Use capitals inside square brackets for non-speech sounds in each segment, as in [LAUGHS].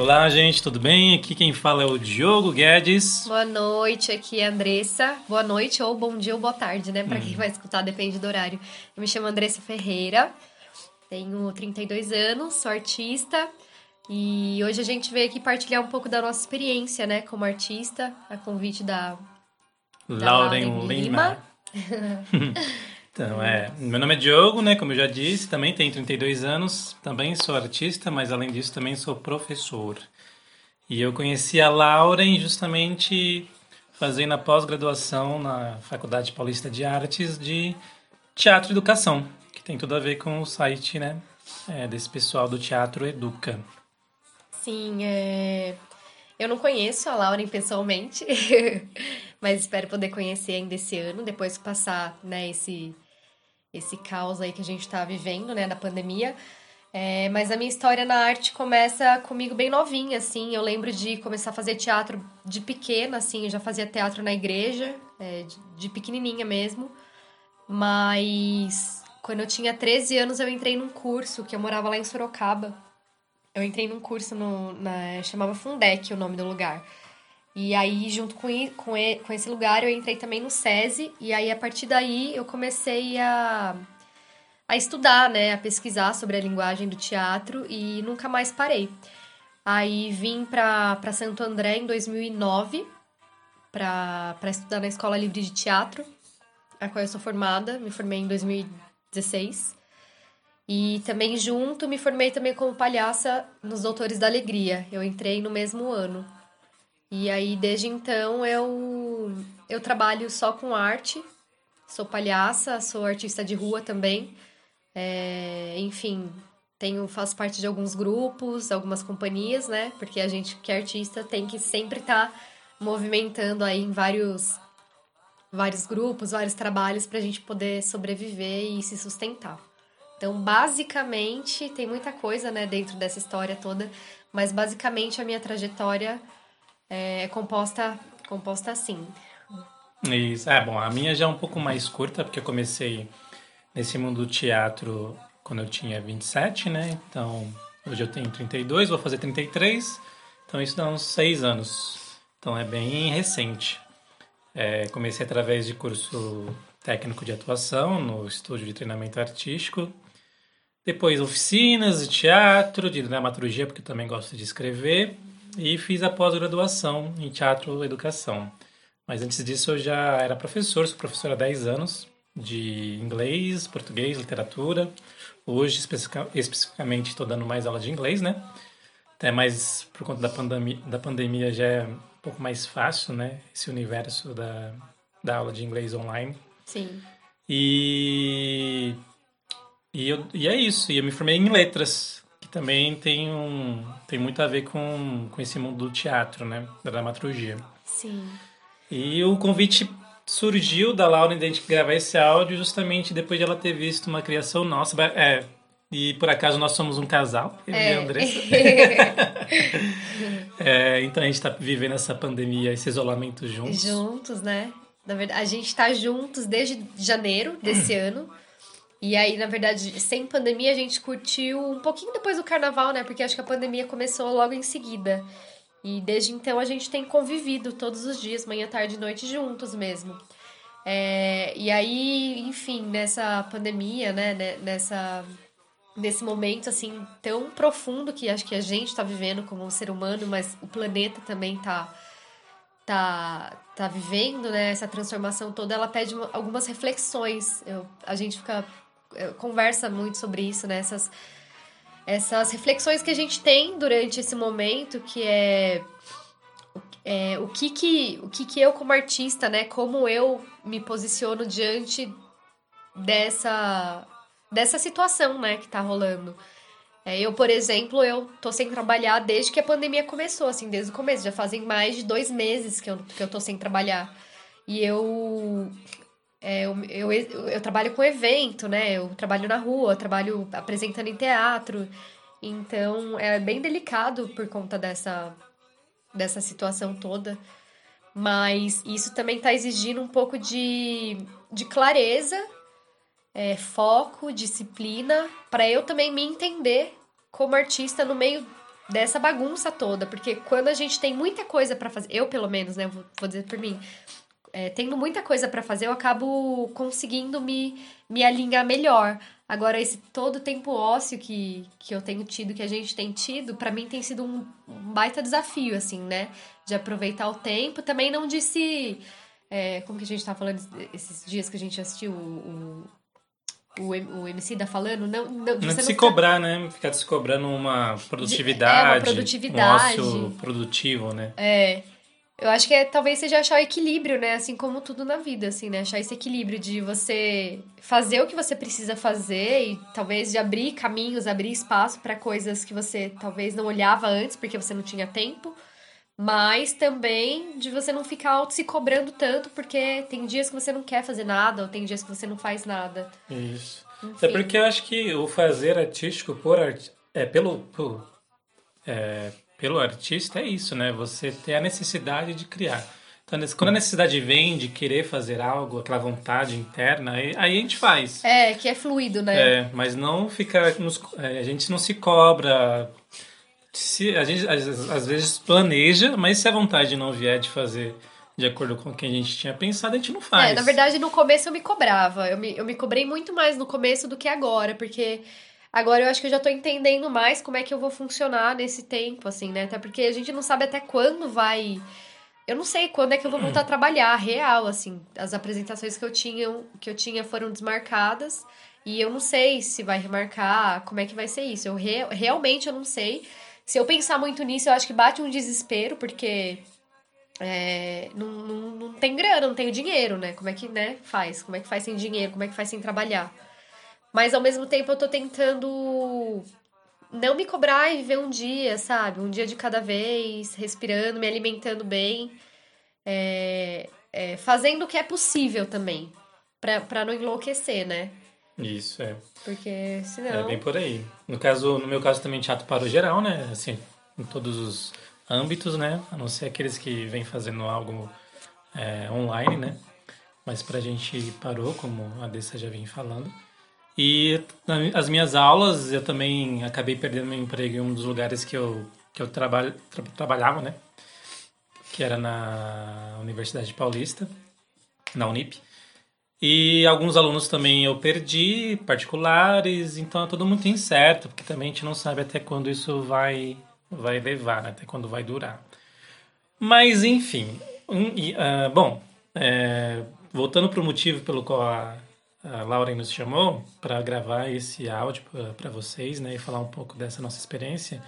Olá, gente, tudo bem? Aqui quem fala é o Diogo Guedes. Boa noite, aqui é a Andressa. Boa noite ou bom dia ou boa tarde, né? Pra Uhum. quem vai escutar, depende do horário. Eu me chamo Andressa Ferreira, tenho 32 anos, sou artista. E hoje a gente veio aqui partilhar um pouco da nossa experiência, né, como artista, a convite da Da Lauren Lauren Lima. [LAUGHS] então, é. Meu nome é Diogo, né? Como eu já disse, também tenho 32 anos, também sou artista, mas além disso também sou professor. E eu conheci a Lauren justamente fazendo a pós-graduação na Faculdade Paulista de Artes de Teatro e Educação, que tem tudo a ver com o site, né? é, desse pessoal do Teatro Educa. Sim, é... eu não conheço a Lauren pessoalmente, [LAUGHS] mas espero poder conhecer ainda esse ano, depois passar, né, esse, esse caos aí que a gente tá vivendo, né, da pandemia. É, mas a minha história na arte começa comigo bem novinha, assim. Eu lembro de começar a fazer teatro de pequena, assim. Eu já fazia teatro na igreja, é, de, de pequenininha mesmo. Mas quando eu tinha 13 anos, eu entrei num curso que eu morava lá em Sorocaba. Eu entrei num curso no, na, chamava Fundec o nome do lugar. E aí, junto com, com, com esse lugar, eu entrei também no SESI. E aí, a partir daí, eu comecei a, a estudar, né? A pesquisar sobre a linguagem do teatro e nunca mais parei. Aí, vim pra Santo André em 2009 pra, pra estudar na Escola Livre de Teatro, a qual eu sou formada. Me formei em 2016. E também junto me formei também como palhaça nos Doutores da Alegria. Eu entrei no mesmo ano. E aí desde então eu eu trabalho só com arte. Sou palhaça, sou artista de rua também. É, enfim, tenho faço parte de alguns grupos, algumas companhias, né? Porque a gente que é artista tem que sempre estar movimentando aí em vários vários grupos, vários trabalhos para a gente poder sobreviver e se sustentar. Então, basicamente, tem muita coisa, né, dentro dessa história toda, mas basicamente a minha trajetória é composta, composta assim. Isso. É, bom, a minha já é um pouco mais curta, porque eu comecei nesse mundo do teatro quando eu tinha 27, né? Então, hoje eu tenho 32, vou fazer 33. Então, isso dá uns 6 anos. Então, é bem recente. É, comecei através de curso técnico de atuação no estúdio de treinamento artístico. Depois, oficinas de teatro, de dramaturgia, porque também gosto de escrever. E fiz a pós-graduação em teatro e educação. Mas antes disso eu já era professor, sou professor há 10 anos de inglês, português, literatura. Hoje, especifica- especificamente, estou dando mais aula de inglês, né? Até mais por conta da pandemia, da pandemia já é um pouco mais fácil, né? Esse universo da, da aula de inglês online. Sim. E, e, eu, e é isso. E eu me formei em letras, também tem, um, tem muito a ver com, com esse mundo do teatro, né? Da dramaturgia. Sim. E o convite surgiu da Lauren de a gente gravar esse áudio justamente depois de ela ter visto uma criação nossa. É, e por acaso nós somos um casal, eu e É. a Andressa. [LAUGHS] É, então a gente está vivendo essa pandemia, esse isolamento juntos. Juntos, né? Na verdade, a gente tá juntos desde janeiro desse ano. E aí, na verdade, sem pandemia, a gente curtiu um pouquinho depois do carnaval, né? Porque acho que a pandemia começou logo em seguida. E desde então a gente tem convivido todos os dias, manhã, tarde e noite, juntos mesmo. É, e aí, enfim, nessa pandemia, né? ne- Nessa, nesse momento, assim, tão profundo que acho que a gente tá vivendo como um ser humano, mas o planeta também tá tá, tá vivendo, né, essa transformação toda, ela pede uma- algumas reflexões. Eu, a gente fica conversa muito sobre isso, né, essas, essas reflexões que a gente tem durante esse momento, que é, é o que que o que que eu como artista, né, como eu me posiciono diante dessa dessa situação, né, que tá rolando. É, eu, por exemplo, eu tô sem trabalhar desde que a pandemia começou, assim, desde o começo. Já fazem mais de dois meses que eu, que eu tô sem trabalhar. E eu, é, eu, eu, eu trabalho com evento, né? Eu trabalho na rua, trabalho apresentando em teatro. Então, é bem delicado por conta dessa, dessa situação toda. Mas isso também tá exigindo um pouco de, de clareza é, foco, disciplina, para eu também me entender como artista no meio dessa bagunça toda, porque quando a gente tem muita coisa para fazer, eu pelo menos, né, vou, vou dizer por mim, é, tendo muita coisa para fazer, eu acabo conseguindo me, me alinhar melhor. Agora, esse todo tempo ósseo que, que eu tenho tido, que a gente tem tido, para mim tem sido um, um, baita desafio, assim, né? De aproveitar o tempo. Também não de se. É, como que a gente tá falando esses dias que a gente assistiu o, o, o MC da falando? Não, não, de não se ficar... cobrar, né? Ficar se cobrando uma produtividade. De, é, uma produtividade. Um ócio produtivo, né? É. Eu acho que é, talvez seja achar o equilíbrio, né? Assim como tudo na vida, assim, né? Achar esse equilíbrio de você fazer o que você precisa fazer e talvez de abrir caminhos, abrir espaço para coisas que você talvez não olhava antes porque você não tinha tempo. Mas também de você não ficar se cobrando tanto, porque tem dias que você não quer fazer nada, ou tem dias que você não faz nada. Isso. Enfim. É porque eu acho que o fazer artístico por art... é pelo, por, é, pelo artista é isso, né? Você ter a necessidade de criar. Então, quando a necessidade vem de querer fazer algo, aquela vontade interna, aí, aí a gente faz. É, que é fluido, né? É, mas não fica. Nos, é, a gente não se cobra. Se, a gente às, às vezes planeja, mas se a vontade não vier de fazer de acordo com o que a gente tinha pensado, a gente não faz. É, na verdade, no começo eu me cobrava. Eu me, eu me cobrei muito mais no começo do que agora, porque Agora eu acho que eu já tô entendendo mais como é que eu vou funcionar nesse tempo, assim, né? Até porque a gente não sabe até quando vai. Eu não sei quando é que eu vou voltar a trabalhar, real, assim. As apresentações que eu tinha, que eu tinha foram desmarcadas. E eu não sei se vai remarcar, como é que vai ser isso. Eu re, realmente eu não sei. Se eu pensar muito nisso, eu acho que bate um desespero, porque é, não, não, não tem grana, não tenho dinheiro, né? Como é que né, faz? Como é que faz sem dinheiro? Como é que faz sem trabalhar? Mas ao mesmo tempo eu tô tentando não me cobrar e viver um dia, sabe? Um dia de cada vez, respirando, me alimentando bem, é, é, fazendo o que é possível também, pra, pra não enlouquecer, né? Isso, é. Porque senão. É bem por aí. No caso, no meu caso também teatro para o geral, né? Assim, em todos os âmbitos, né? A não ser aqueles que vêm fazendo algo é, online, né? Mas pra gente parou, como a Dessa já vem falando. E as minhas aulas, eu também acabei perdendo meu emprego em um dos lugares que eu, que eu trabalho, tra, trabalhava, né? Que era na Universidade Paulista, na Unip. E alguns alunos também eu perdi, particulares, então é tudo muito incerto, porque também a gente não sabe até quando isso vai, vai levar, né? até quando vai durar. Mas, enfim, um, uh, bom, é, voltando para o motivo pelo qual a, a Laura nos chamou para gravar esse áudio para vocês, né, e falar um pouco dessa nossa experiência,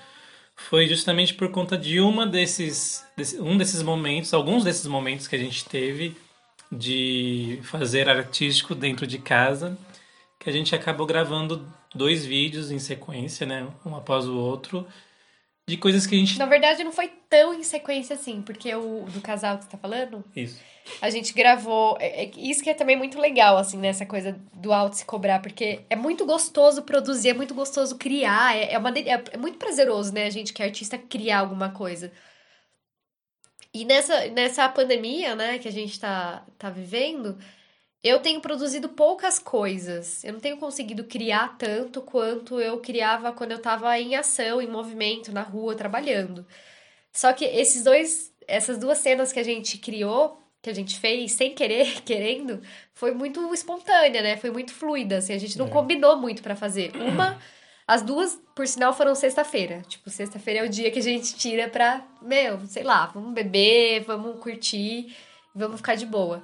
foi justamente por conta de uma desses, desse, um desses momentos, alguns desses momentos que a gente teve de fazer artístico dentro de casa, que a gente acabou gravando dois vídeos em sequência, né, um após o outro, de coisas que a gente. Na verdade, não foi tão em sequência assim, porque o do casal que você tá falando. Isso. A gente gravou. É, é, isso que é também muito legal, assim, né? Essa coisa do alto se cobrar, porque é muito gostoso produzir, é muito gostoso criar, é, é, uma, é, é muito prazeroso, né? A gente que é artista criar alguma coisa. E nessa, nessa pandemia, né, que a gente tá, tá vivendo, eu tenho produzido poucas coisas. Eu não tenho conseguido criar tanto quanto eu criava quando eu estava em ação, em movimento, na rua, trabalhando. Só que esses dois, essas duas cenas que a gente criou, que a gente fez sem querer, [LAUGHS] querendo, foi muito espontânea, né? Foi muito fluida, assim, a gente não é. combinou muito para fazer. Uma, as duas, por sinal, foram sexta-feira. Tipo, sexta-feira é o dia que a gente tira pra, meu, sei lá, vamos beber, vamos curtir, vamos ficar de boa.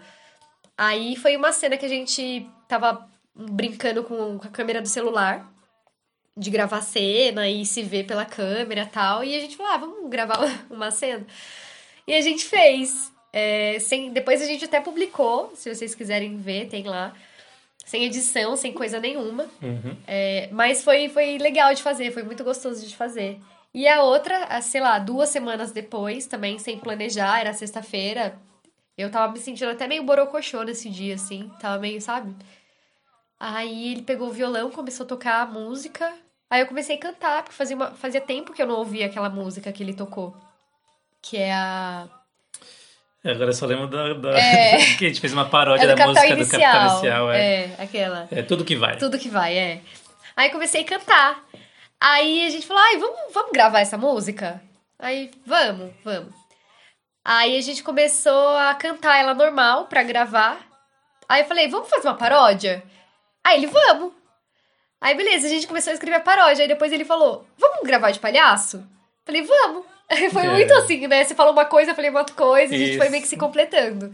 Aí foi uma cena que a gente tava brincando com, a câmera do celular, de gravar cena e se ver pela câmera e tal. E a gente falou, ah, vamos gravar [LAUGHS] uma cena. E a gente fez. É, sem, depois a gente até publicou, se vocês quiserem ver, tem lá. Sem edição, sem coisa nenhuma. Uhum. É, mas foi, foi legal de fazer, foi muito gostoso de fazer. E a outra, sei lá, duas semanas depois, também sem planejar, era sexta-feira, eu tava me sentindo até meio borocochô nesse dia, assim. Tava meio, sabe? Aí ele pegou o violão, começou a tocar a música. Aí eu comecei a cantar, porque fazia, uma, fazia tempo que eu não ouvia aquela música que ele tocou. Que é a. É, agora eu só lembro da. da... É... [LAUGHS] que a gente fez uma paródia é da música inicial. do Capital Inicial. É. é, aquela. É tudo que vai. Tudo que vai, é. Aí comecei a cantar. Aí a gente falou, ai, vamos, vamos gravar essa música? Aí, vamos, vamos. Aí a gente começou a cantar ela normal pra gravar. Aí eu falei, vamos fazer uma paródia? Aí ele, vamos. Aí beleza, a gente começou a escrever a paródia. Aí depois ele falou, vamos gravar de palhaço? Falei, vamos. [LAUGHS] Foi É. muito assim, né? Você falou uma coisa, eu falei uma outra coisa, a gente Isso. foi meio que se completando.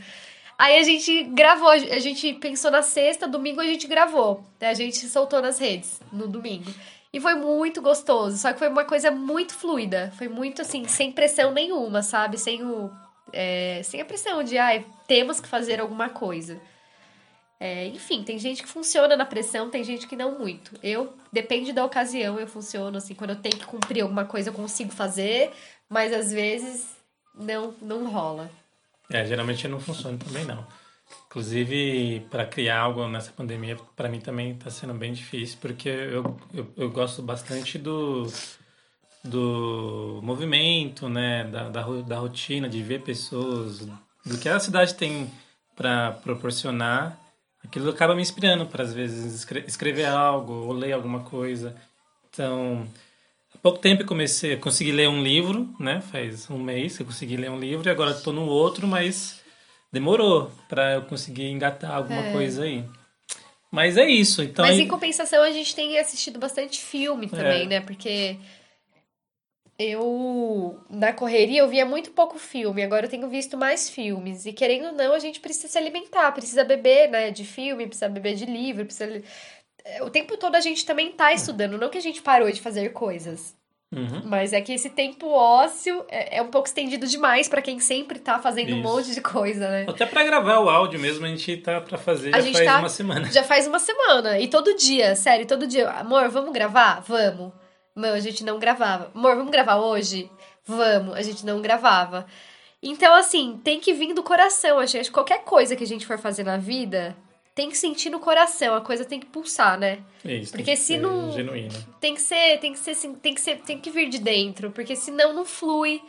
Aí a gente gravou, a gente pensou na sexta, domingo a gente gravou. né? A gente soltou nas redes no domingo. E foi muito gostoso, só que foi uma coisa muito fluida. Foi muito assim, sem pressão nenhuma, sabe? Sem o. é, sem a pressão de, ai, temos que fazer alguma coisa. É, enfim, tem gente que funciona na pressão, tem gente que não muito. Eu, depende da ocasião, eu funciono assim, quando eu tenho que cumprir alguma coisa, eu consigo fazer, mas às vezes não, não rola. É, geralmente não funciona também não. Inclusive, para criar algo nessa pandemia, para mim também está sendo bem difícil, porque eu, eu, eu gosto bastante do, do movimento, né, da, da, da rotina, de ver pessoas, do que a cidade tem para proporcionar. Aquilo acaba me inspirando para, às vezes, escre- escrever algo ou ler alguma coisa. Então, Há pouco tempo eu comecei, consegui ler um livro, né? Faz um mês que eu consegui ler um livro e agora estou no outro, mas demorou para eu conseguir engatar alguma coisa aí. Mas é isso. Então, Mas em compensação, a gente tem assistido bastante filme também, É. né? Porque eu, na correria, eu via muito pouco filme. Agora eu tenho visto mais filmes. E querendo ou não, a gente precisa se alimentar, precisa beber, né? De filme, precisa beber de livro, precisa. O tempo todo a gente também tá estudando. Não que a gente parou de fazer coisas. Uhum. Mas é que esse tempo ósseo é, é um pouco estendido demais pra quem sempre tá fazendo um Isso. monte de coisa, né? Até para gravar o áudio mesmo, a gente tá para fazer A já faz tá- uma semana. Já faz uma semana. E todo dia, sério, todo dia. Amor, vamos gravar? Vamos. Não, a gente não gravava. Amor, vamos gravar hoje? Vamos. A gente não gravava. Então, assim, tem que vir do coração. A gente, qualquer coisa que a gente for fazer na vida, tem que sentir no coração. A coisa tem que pulsar, né? Isso, Porque tem que se não- genuíno. Tem que ser, tem que ser, assim, tem que ser, tem que vir de dentro. Porque senão não flui.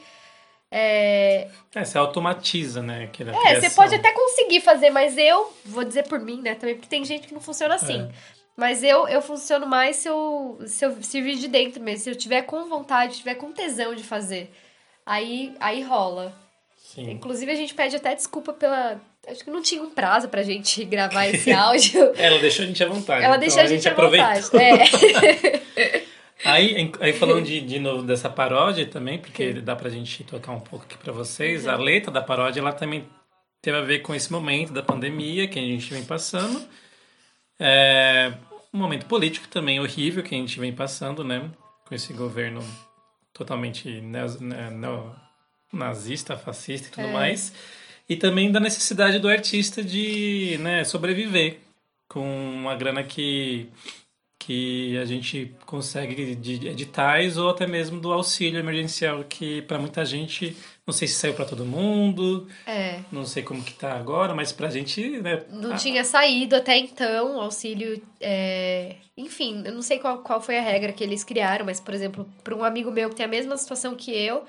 É, É, você automatiza, né? aquela é, você criação. pode até conseguir fazer, mas eu vou dizer por mim, né, também, porque tem gente que não funciona assim. É. Mas eu, eu funciono mais se eu, se eu servir de dentro mesmo, se eu tiver com vontade, tiver com tesão de fazer. Aí, aí rola. Sim. Inclusive, a gente pede até desculpa pela. Acho que não tinha um prazo pra gente [LAUGHS] gravar esse áudio. [LAUGHS] Ela deixou a gente à vontade. Ela então deixou a gente à aproveitou. vontade. É. [LAUGHS] Aí, aí falando de, de novo dessa paródia também, porque dá pra gente tocar um pouco aqui pra vocês, a letra da paródia, ela também teve a ver com esse momento da pandemia que a gente vem passando. É, um momento político também horrível que a gente vem passando, né? Com esse governo totalmente neo- ne- neo- nazista, fascista e tudo É. mais. E também da necessidade do artista de né, sobreviver com uma grana que que a gente consegue de editais ou até mesmo do auxílio emergencial que para muita gente não sei se saiu para todo mundo é. não sei como que tá agora mas pra gente né Não a- tinha saído até então, auxílio. é, Enfim, eu não sei qual, qual foi a regra que eles criaram, mas, por exemplo, para um amigo meu que tem a mesma situação que eu,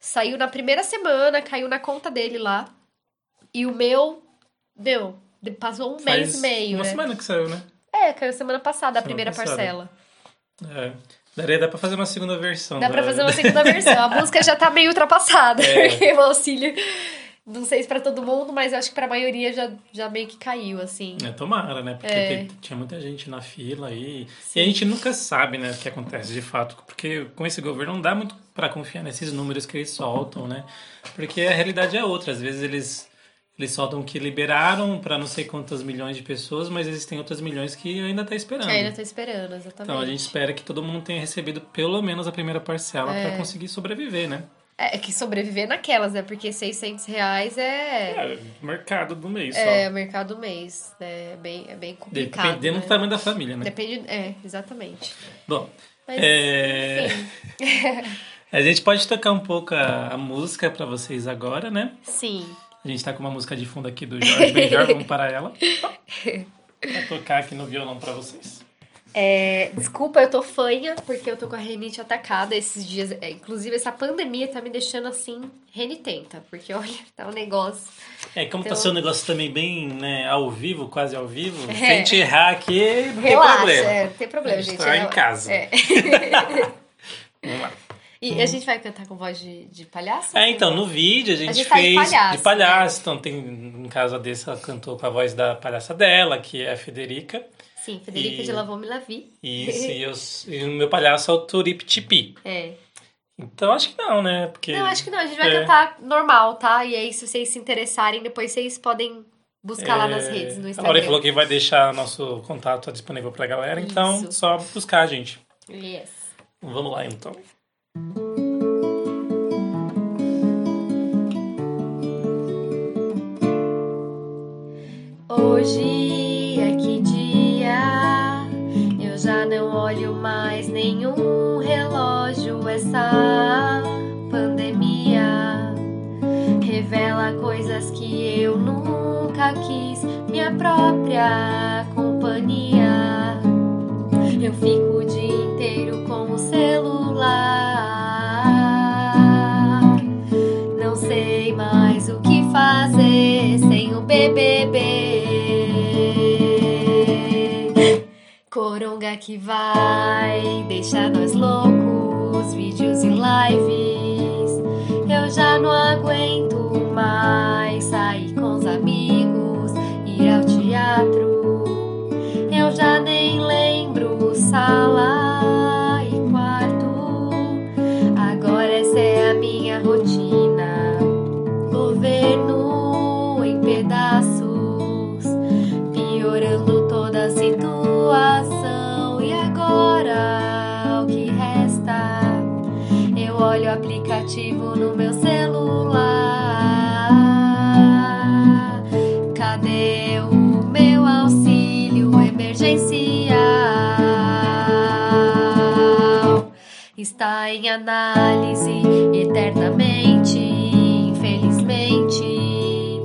saiu na primeira semana, caiu na conta dele lá. E o meu, meu, de- passou um mês faz e meio, uma né? semana que saiu né É, caiu semana passada, a Semana primeira passada. parcela. é. daria dá para fazer uma segunda versão Dá da- pra fazer uma segunda versão. A [LAUGHS] música já tá meio ultrapassada, É. porque o auxílio. Não sei se pra todo mundo, mas acho que pra maioria já, já meio que caiu, assim. É, tomara, né? Porque É. tinha muita gente na fila aí. Sim. E a gente nunca sabe, né, o que acontece de fato. Porque com esse governo não dá muito pra confiar nesses números que eles soltam, né? Porque a realidade é outra. Às vezes eles, eles soltam que liberaram pra não sei quantas milhões de pessoas, mas existem outras milhões que ainda tá esperando. Que ainda tô esperando, exatamente. Então a gente espera que todo mundo tenha recebido pelo menos a primeira parcela É. pra conseguir sobreviver, né? É que sobreviver naquelas, né? Porque 600 reais é, É, mercado do mês é só. mercado do mês. né? É bem, é bem complicado. Dependendo né? do tamanho da família, né? Depende. É, exatamente. Bom, Mas, É. enfim. [LAUGHS] A gente pode tocar um pouco a, a música pra vocês agora, né? Sim. A gente tá com uma música de fundo aqui do Jorge Benjor, vamos parar ela. [LAUGHS] Vou tocar aqui no violão pra vocês. É, desculpa, eu tô fanha, porque eu tô com a renite atacada esses dias. É, inclusive, essa pandemia tá me deixando assim, renitenta, porque [LAUGHS] olha, tá um negócio. É, como Então- tá sendo um negócio também bem né, ao vivo, quase ao vivo, É. se a gente errar aqui, não tem Relaxa, problema. é, não tem problema, A gente tá é- em casa. é. [LAUGHS] Vamos lá. E a gente vai cantar com voz de, de palhaço? É, então, no vídeo a gente, gente tá de fez palhaço, de palhaço. Então, tem, em casa desse, ela cantou com a voz da palhaça dela, que é a Federica. Sim, Federica E- de Lavô Me Lavi. Isso, e, [LAUGHS] os- e o meu palhaço é o Turip Tipi. É. Então, acho que não, né? Porque, Não, acho que não. A gente vai É. cantar normal, tá? E aí, se vocês se interessarem, depois vocês podem buscar lá nas é, redes, no A Instagram. Lori falou que vai deixar nosso contato disponível pra galera, então Isso. só buscar a gente. Yes. Vamos lá, então. Hoje é que dia eu já não olho mais nenhum relógio. Essa pandemia revela coisas que eu nunca quis. Minha própria companhia. Eu fico o dia inteiro com o celular. O BBB. Coronga que vai deixar nós loucos, vídeos e lives. Eu já não aguento mais sair com os amigos, ir ao teatro. Eu já nem lembro sala aplicativo no meu celular. Cadê o meu auxílio emergencial? Está em análise eternamente, infelizmente.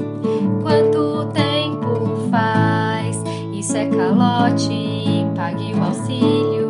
Quanto tempo faz? Isso é calote, pague o auxílio.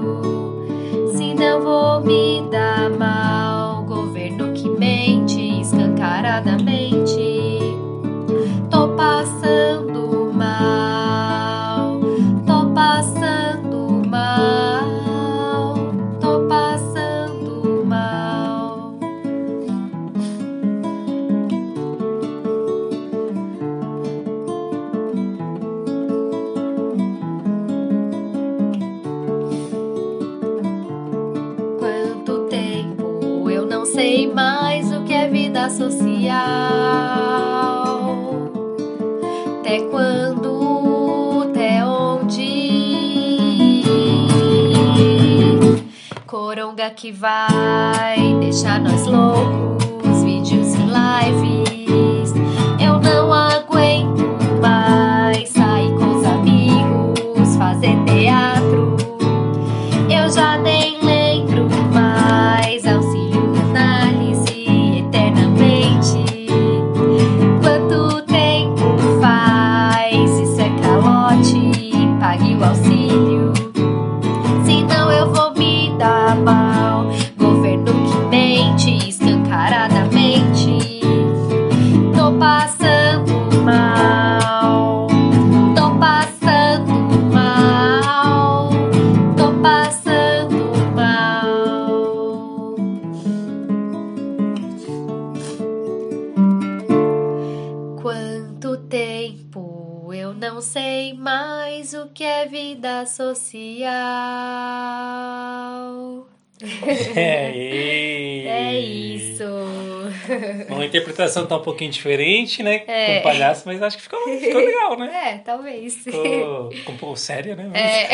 Isso. [LAUGHS] Uma interpretação tá um pouquinho diferente, né? É. Com palhaço, mas acho que ficou, ficou legal, né? É, talvez. Ficou, ficou um pouco séria, né? Mas, É.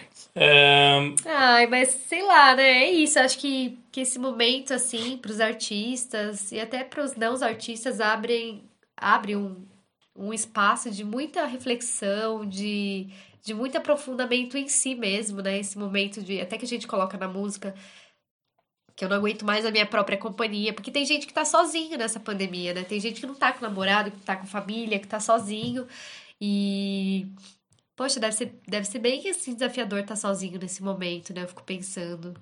[LAUGHS] Ahn, Ai, mas sei lá, né? É isso. Acho que, que esse momento, assim, pros artistas e até pros não artistas, abrem, abre um, um espaço de muita reflexão, de, de muito aprofundamento em si mesmo, né? Esse momento de. Até que a gente coloca na música que eu não aguento mais a minha própria companhia, porque tem gente que tá sozinho nessa pandemia, né? Tem gente que não tá com namorado, que tá com família, que tá sozinho e Poxa, deve ser, deve ser bem assim, desafiador estar sozinho nesse momento, né? Eu fico pensando.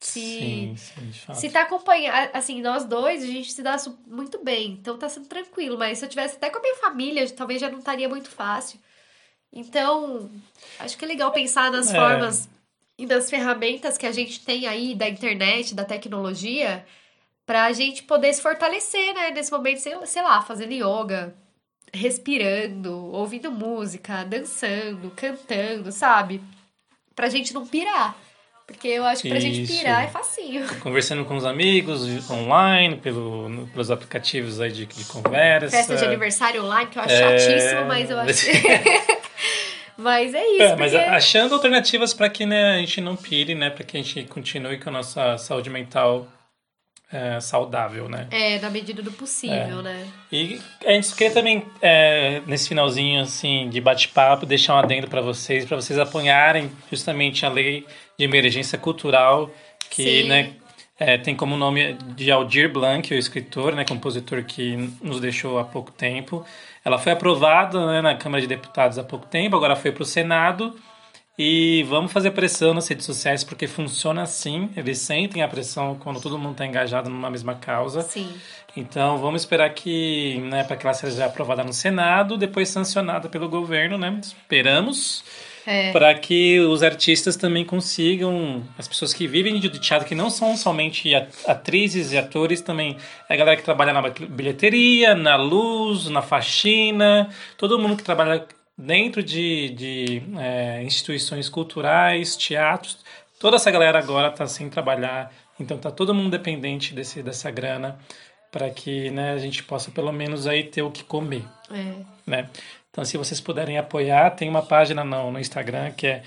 Se, Sim, sim, se tá acompanhando, assim, nós dois, a gente se dá muito bem, então tá sendo tranquilo, mas se eu tivesse até com a minha família, talvez já não estaria muito fácil. Então, acho que é legal pensar nas É. formas e nas ferramentas que a gente tem aí da internet, da tecnologia, pra gente poder se fortalecer, né? Nesse momento, sei, lá, fazendo yoga, respirando, ouvindo música, dançando, cantando, sabe? Pra gente não pirar. Porque eu acho que pra gente Isso. pirar é facinho. [LAUGHS] Conversando com os amigos online, pelo, pelos aplicativos aí de, de conversa. Festa de aniversário online, que eu acho É. chatíssimo, mas eu acho. [LAUGHS] mas é isso, É, mas porque... achando alternativas para que né, a gente não pire, né? Para que a gente continue com a nossa saúde mental é, saudável, né? É, na medida do possível, né? E a gente queria também, é, nesse finalzinho assim de bate-papo, deixar um adendo para vocês, para vocês apoiarem justamente a lei de emergência cultural, que Sim. né, é, tem como nome de Aldir Blanc, o escritor, né, compositor que nos deixou há pouco tempo. Ela foi aprovada né, na Câmara de Deputados há pouco tempo, agora foi para o Senado. E vamos fazer pressão nas redes sociais, porque funciona assim. Eles sentem a pressão quando todo mundo está engajado numa mesma causa. Sim. Então vamos esperar que, né, para que ela seja aprovada no Senado, depois sancionada pelo governo, né? Esperamos É. para que os artistas também consigam, as pessoas que vivem de teatro, que não são somente atrizes e atores, também é a galera que trabalha na bilheteria, na luz, na faxina, todo mundo que trabalha dentro de, de é, instituições culturais, teatros, toda essa galera agora está sem trabalhar, então tá todo mundo dependente desse, dessa grana para que né, a gente possa pelo menos aí ter o que comer É. né? Então, se vocês puderem apoiar, tem uma página no, no Instagram que é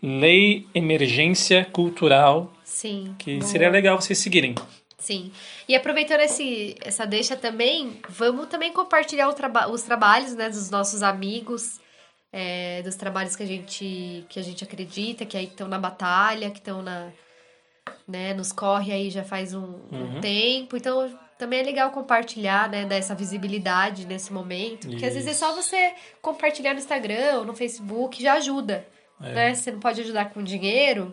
Lei Emergência Cultural, Sim. que seria legal vocês seguirem. Sim. E aproveitando esse, essa deixa também, vamos também compartilhar o traba os trabalhos né, dos nossos amigos, é, dos trabalhos que a gente que a gente acredita, que aí estão na batalha, que estão na né, nos corre aí já faz um, um Uhum. tempo. Então também é legal compartilhar, né, dar essa visibilidade nesse momento. Porque às vezes é só você compartilhar no Instagram ou no Facebook, já ajuda. É. Né? Você não pode ajudar com dinheiro,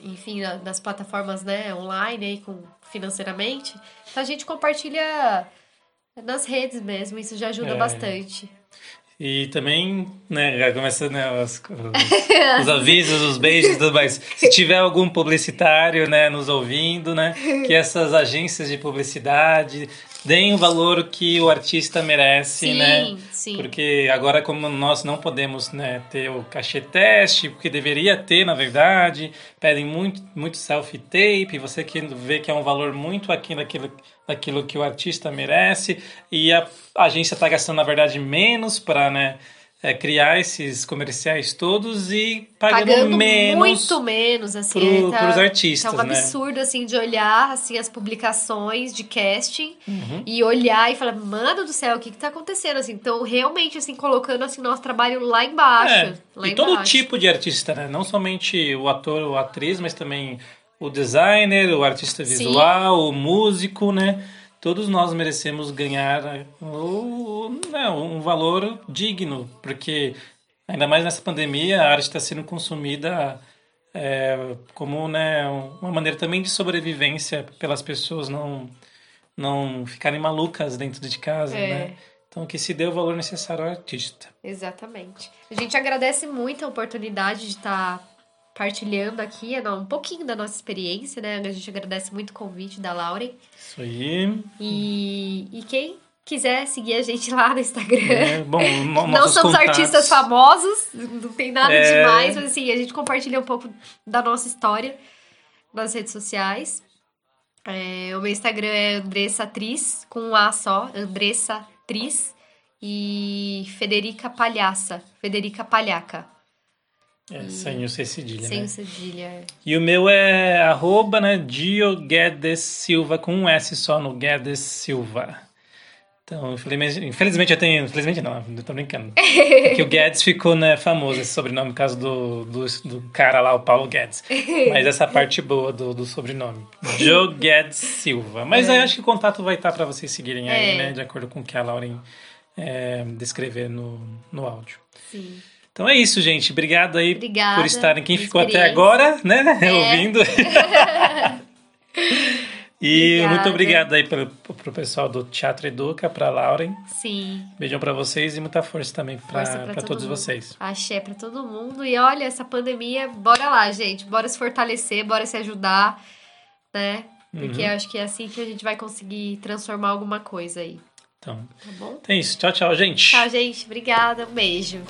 enfim, na- nas plataformas né, online aí com financeiramente. Então a gente compartilha nas redes mesmo, isso já ajuda É. bastante. E também, né, já começa né, os, os- os avisos, os beijos e tudo mais. Se tiver algum publicitário, né, nos ouvindo, né, que essas agências de publicidade deem o valor que o artista merece, Sim, né? sim. Porque agora, como nós não podemos né, ter o cachê teste, porque deveria ter, na verdade, pedem muito, muito selfie-tape, você que vê que é um valor muito aquém daquilo, daquilo que o artista merece, e a agência está gastando, na verdade, menos para né, é, criar esses comerciais todos e pagando, Pagando menos. muito menos, assim. pro- tá, pros artistas, Tá um né? absurdo, assim, de olhar, assim, as publicações de casting Uhum. e olhar e falar, mano do céu, o que que tá acontecendo, assim? Então, realmente, assim, colocando, assim, nosso trabalho lá embaixo. É, lá e todo embaixo. tipo de artista, né? Não somente o ator ou a atriz, mas também o designer, o artista Sim. visual, o músico, né? Todos nós merecemos ganhar né, o, né, um valor digno, porque ainda mais nessa pandemia a arte está sendo consumida é, como né, uma maneira também de sobrevivência pelas pessoas não não ficarem malucas dentro de casa, É. né? Então que se dê o valor necessário ao artista. Exatamente. A gente agradece muito a oportunidade de estar partilhando aqui é, um pouquinho da nossa experiência, né? A gente agradece muito o convite da Lauren. Isso aí. E, e quem quiser seguir a gente lá no Instagram. É, bom, [LAUGHS] no- Não somos contatos- artistas famosos, não tem nada É. demais, mas assim, a gente compartilha um pouco da nossa história nas redes sociais. É, o meu Instagram é Andressa Tris, com um A só, Andressa Tris. E Federica Palhaça, Federica Palhaca, É, sem o C cedilha, sem né? cedilha. E o meu é arroba, né, Dio Guedes Silva, com um S só no Guedes Silva. Então, infelizmente, infelizmente eu tenho... Infelizmente não, eu tô brincando. [LAUGHS] É que o Guedes ficou, né, famoso, esse sobrenome, por causa do, do, do cara lá, o Paulo Guedes. Mas essa [LAUGHS] parte boa do, do sobrenome. Joe Guedes Silva. Mas aí eu acho que o contato vai estar para vocês seguirem aí, É. né, de acordo com o que a Lauren é, descrever no, no áudio. Sim. Então é isso, gente. Obrigado aí Obrigada por estarem. Quem ficou até agora, né? É. [LAUGHS] Ouvindo. [LAUGHS] e Obrigada. muito obrigado aí pro, pro pessoal do Teatro Educa, pra Lauren. Sim. Beijão pra vocês e muita força também todo todos mundo. vocês. Axé pra todo mundo. E olha, essa pandemia, bora lá, gente. Bora se fortalecer, bora se ajudar, né? Porque Uhum. eu acho que é assim que a gente vai conseguir transformar alguma coisa aí. Então, Tá bom? é isso. Tchau, tchau, gente. Tchau, gente. Obrigada. Um beijo.